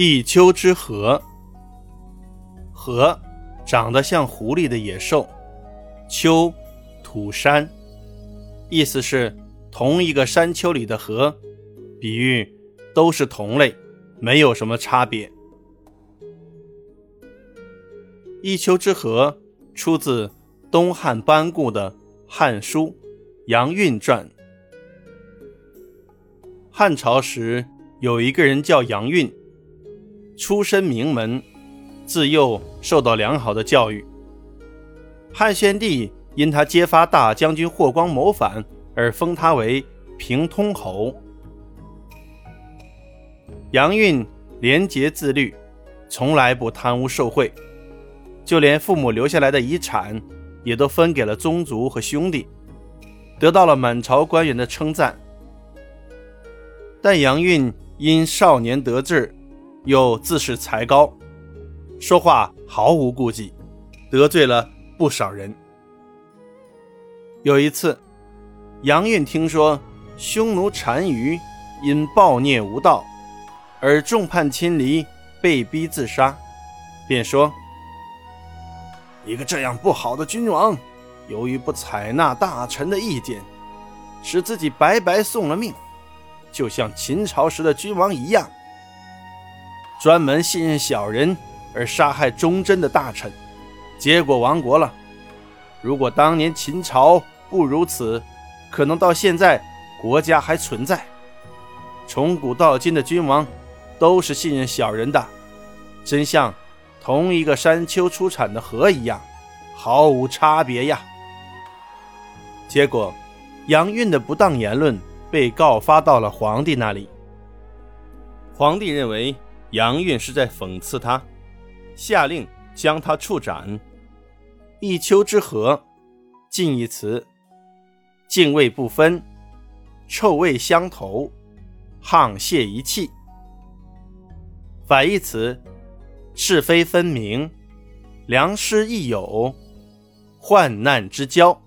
一丘之貉，貉长得像狐狸的野兽，丘土山，意思是同一个山丘里的貉，比喻都是同类，没有什么差别。一丘之貉出自东汉班固的《汉书·杨运传》。汉朝时有一个人叫杨运。出身名门，自幼受到良好的教育。汉宣帝因他揭发大将军霍光谋反，而封他为平通侯。杨运廉洁自律，从来不贪污受贿，就连父母留下来的遗产也都分给了宗族和兄弟，得到了满朝官员的称赞。但杨运因少年得志。又自恃才高，说话毫无顾忌，得罪了不少人。有一次，杨运听说匈奴单于因暴虐无道而众叛亲离，被逼自杀，便说：“一个这样不好的君王，由于不采纳大臣的意见，使自己白白送了命，就像秦朝时的君王一样。”专门信任小人而杀害忠贞的大臣，结果亡国了。如果当年秦朝不如此，可能到现在国家还存在。从古到今的君王都是信任小人的，真像同一个山丘出产的河一样，毫无差别呀。结果，杨运的不当言论被告发到了皇帝那里。皇帝认为。杨运是在讽刺他，下令将他处斩。一丘之貉，近义词：泾渭不分，臭味相投，沆瀣一气。反义词：是非分明，良师益友，患难之交。